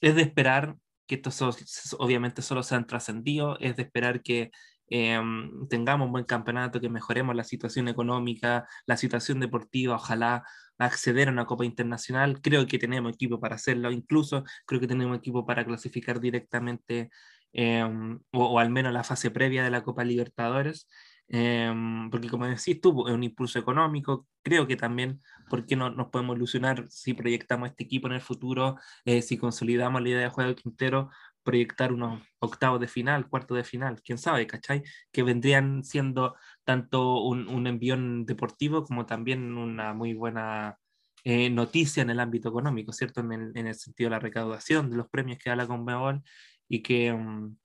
es de esperar que estos obviamente solo sean trascendidos, es de esperar que em, tengamos un buen campeonato, que mejoremos la situación económica, la situación deportiva, ojalá acceder a una Copa Internacional. Creo que tenemos equipo para hacerlo, incluso creo que tenemos equipo para clasificar directamente em, o, o, al menos la fase previa de la Copa Libertadores. Em, porque como decís tú, es un impulso económico, creo que también, porque no nos podemos ilusionar si proyectamos este equipo en el futuro, eh, si consolidamos la idea de juego de Quintero, proyectar unos octavos de final, cuarto de final, quién sabe, ¿cachai? Que vendrían siendo tanto un, un envión deportivo como también una muy buena eh, noticia en el ámbito económico, ¿cierto? En el, en el, sentido de la recaudación de los premios que da la Conmebol y que... Um,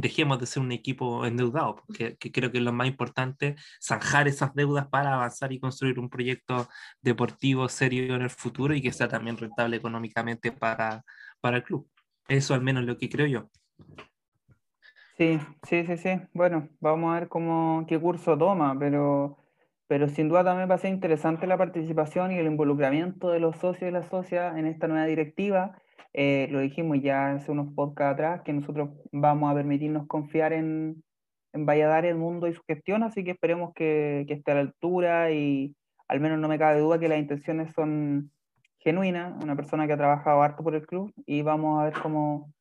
dejemos de ser un equipo endeudado, porque creo que es lo más importante, zanjar esas deudas para avanzar y construir un proyecto deportivo serio en el futuro y que sea también rentable económicamente para, para el club. Eso al menos es lo que creo yo. Sí, sí, sí, sí. Bueno, vamos a ver cómo, qué curso toma, pero, pero sin duda también va a ser interesante la participación y el involucramiento de los socios y las socias en esta nueva directiva eh, lo dijimos ya hace unos podcasts atrás, que nosotros vamos a permitirnos confiar en, en Valladares, el mundo y su gestión, así que esperemos que, que, esté a la altura y al menos no me cabe duda que las intenciones son genuinas, una persona que ha trabajado harto por el club y vamos a ver cómo,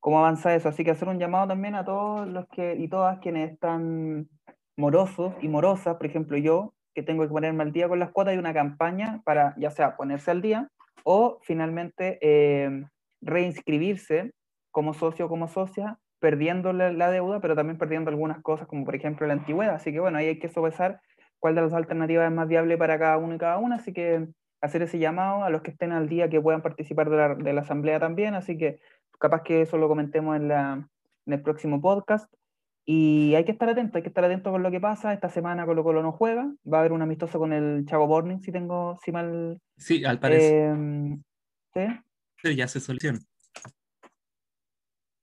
cómo avanza eso. Así que hacer un llamado también a todos los que y todas quienes están morosos y morosas, por ejemplo yo, que tengo que ponerme al día con las cuotas y una campaña para ya sea ponerse al día o finalmente eh, reinscribirse como socio o como socia, perdiendo la, deuda, pero también perdiendo algunas cosas, como por ejemplo la antigüedad. Así que bueno, ahí hay que sopesar cuál de las alternativas es más viable para cada uno y cada una. Así que hacer ese llamado a los que estén al día que puedan participar de la, de la asamblea también. Así que capaz que eso lo comentemos en, la, en el próximo podcast. Y hay que estar atento, hay que estar atento con lo que pasa. Esta semana Colo Colo no juega. Va a haber un amistoso con el Chavo Borning, si tengo, si mal. Sí, al parecer. Eh, ¿sí? ya se soluciona.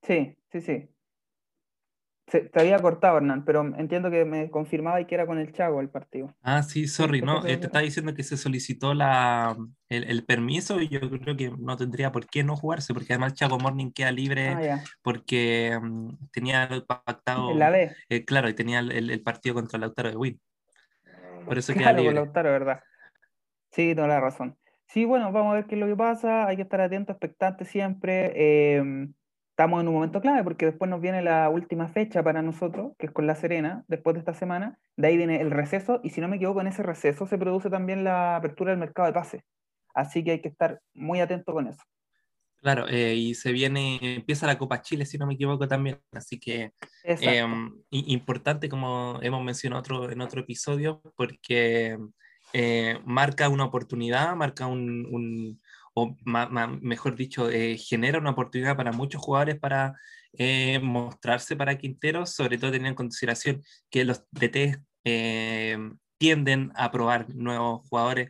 Sí, sí, sí. Se, había cortado, Hernán, pero entiendo que me confirmaba y que era con el Chago el partido. Ah, sí, sorry, no, eh, te estaba diciendo que se solicitó la, el, permiso y yo creo que no tendría por qué no jugarse, porque además Chago Morning queda libre ah, porque mm, tenía pactado. la B. Eh, claro, y tenía el, partido contra Lautaro de Win. Por eso queda libre. Lautaro, ¿verdad? Sí, no la razón. Sí, bueno, vamos a ver qué es lo que pasa, hay que estar atentos, expectantes siempre. Eh, estamos en un momento clave porque después nos viene la última fecha para nosotros, que es con La Serena, después de esta semana. De ahí viene el receso y si no me equivoco, en ese receso se produce también la apertura del mercado de pase. Así que hay que estar muy atento con eso. Claro, eh, y se viene, empieza la Copa Chile, si no me equivoco también. Así que eh, importante, como hemos mencionado otro, en otro episodio, porque eh, marca una oportunidad, marca un o mejor dicho, eh, genera una oportunidad para muchos jugadores para eh, mostrarse para Quinteros, sobre todo teniendo en consideración que los DT eh, tienden a probar nuevos jugadores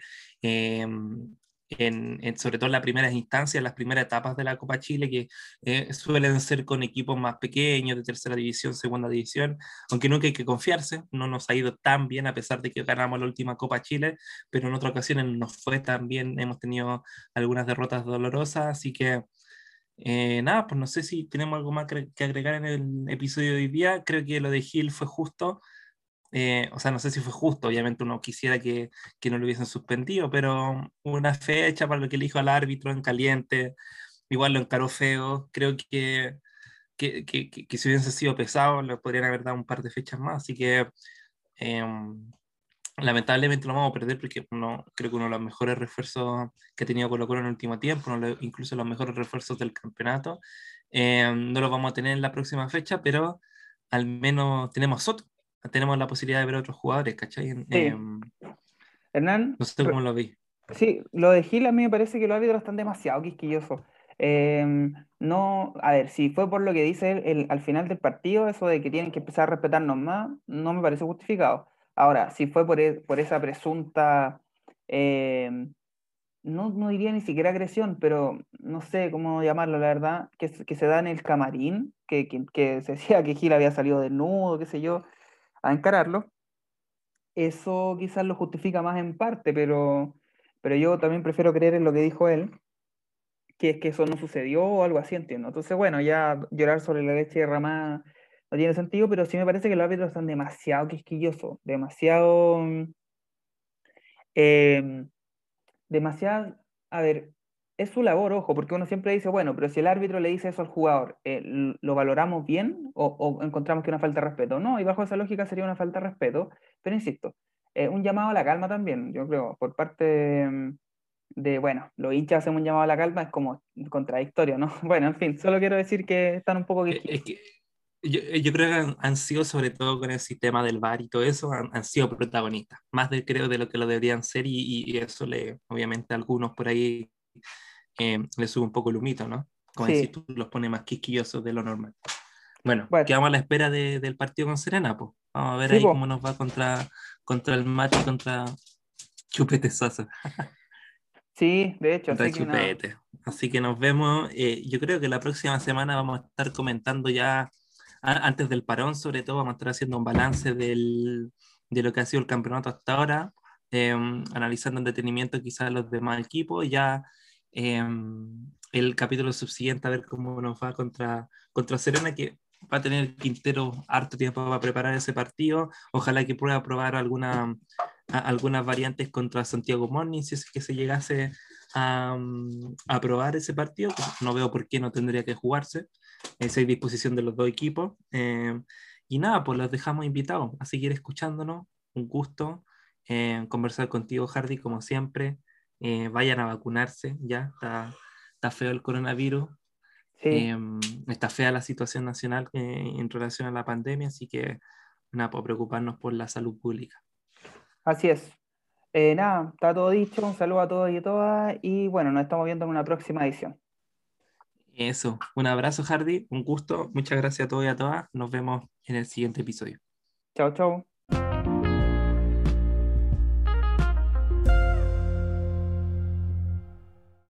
en, sobre todo en las primeras instancias, las primeras etapas de la Copa Chile, que eh, suelen ser con equipos más pequeños, de tercera división, segunda división, aunque nunca hay que confiarse, no nos ha ido tan bien a pesar de que ganamos la última Copa Chile, pero en otras ocasiones nos fue tan bien, hemos tenido algunas derrotas dolorosas, así que... Eh, nada, pues no sé si tenemos algo más que agregar en el episodio de hoy día. Creo que lo de Gil fue justo. Eh, o sea, no sé si fue justo, obviamente uno quisiera que, que, no lo hubiesen suspendido, pero una fecha para lo que le dijo al árbitro en caliente, igual lo encaró feo, creo que, que, que, si hubiese sido pesado le podrían haber dado un par de fechas más, así que em, lamentablemente lo vamos a perder porque no, creo que uno de los mejores refuerzos que ha tenido Colo Colo en el último tiempo, incluso los mejores refuerzos del campeonato, em, no lo vamos a tener en la próxima fecha, pero al menos tenemos otro tenemos la posibilidad de ver a otros jugadores, ¿cachai? Em, Hernán. No sé cómo lo vi. Sí, lo de Gil a mí me parece que los árbitros están demasiado quisquillosos. Em, no, a ver, si fue por lo que dice él al final del partido, eso de que tienen que empezar a respetarnos más, no me parece justificado. Ahora, si fue por, e, por esa presunta, em, no, no, diría ni siquiera agresión, pero no sé cómo llamarlo, la verdad, que, que se da en el camarín, que, que, que se decía que Gil había salido desnudo, qué sé yo, a encararlo, eso quizás lo justifica más en parte, pero, pero yo también prefiero creer en lo que dijo él, que es que eso no sucedió o algo así, entiendo. Entonces, bueno, ya llorar sobre la leche derramada no tiene sentido, pero sí me parece que los árbitros están demasiado quisquillosos, demasiado... Eh, demasiado... A ver, es su labor, ojo, porque uno siempre dice, bueno, pero si el árbitro le dice eso al jugador, eh, ¿lo valoramos bien o, encontramos que es una falta de respeto? No, y bajo esa lógica sería una falta de respeto, pero insisto, eh, un llamado a la calma también, yo creo, por parte de, bueno, los hinchas hacen un llamado a la calma, es como contradictorio, ¿no? Bueno, en fin, solo quiero decir que están un poco... Eh, es que, yo, creo que han, sido, sobre todo con el sistema del VAR y todo eso, han, sido protagonistas, más de creo de lo que lo deberían ser y, y eso le, obviamente, a algunos por ahí le sube un poco el humito, ¿no? Como si tú los pones más quisquillosos de lo normal. Bueno, quedamos a la espera del partido con Serena, pues. Vamos a ver ahí cómo nos va contra, contra el Mati, contra Chupete Sosa. sí, de hecho. Así Que Así que nos vemos. Eh, yo creo que la próxima semana vamos a estar comentando ya, antes del parón, sobre todo, vamos a estar haciendo un balance del, de lo que ha sido el campeonato hasta ahora, em, analizando en detenimiento quizás los demás equipos, ya Em, el capítulo subsiguiente a ver cómo nos va contra, contra Serena, que va a tener Quintero harto tiempo para preparar ese partido. Ojalá que pueda probar alguna, algunas variantes contra Santiago Morning, si es que se llegase a, a probar ese partido. No veo por qué no tendría que jugarse. Esa es disposición de los dos equipos. Em, y nada, pues los dejamos invitados a seguir escuchándonos. Un gusto eh, conversar contigo, Hardy, como siempre. Eh, vayan a vacunarse, ya, está, está feo el coronavirus, em, está fea la situación nacional eh, en relación a la pandemia, así que nada, por preocuparnos por la salud pública. Así es. Eh, nada, está todo dicho, un saludo a todos y a todas, y bueno, nos estamos viendo en una próxima edición. Eso, un abrazo Hardy, un gusto, muchas gracias a todos y a todas, nos vemos en el siguiente episodio. Chao, chao.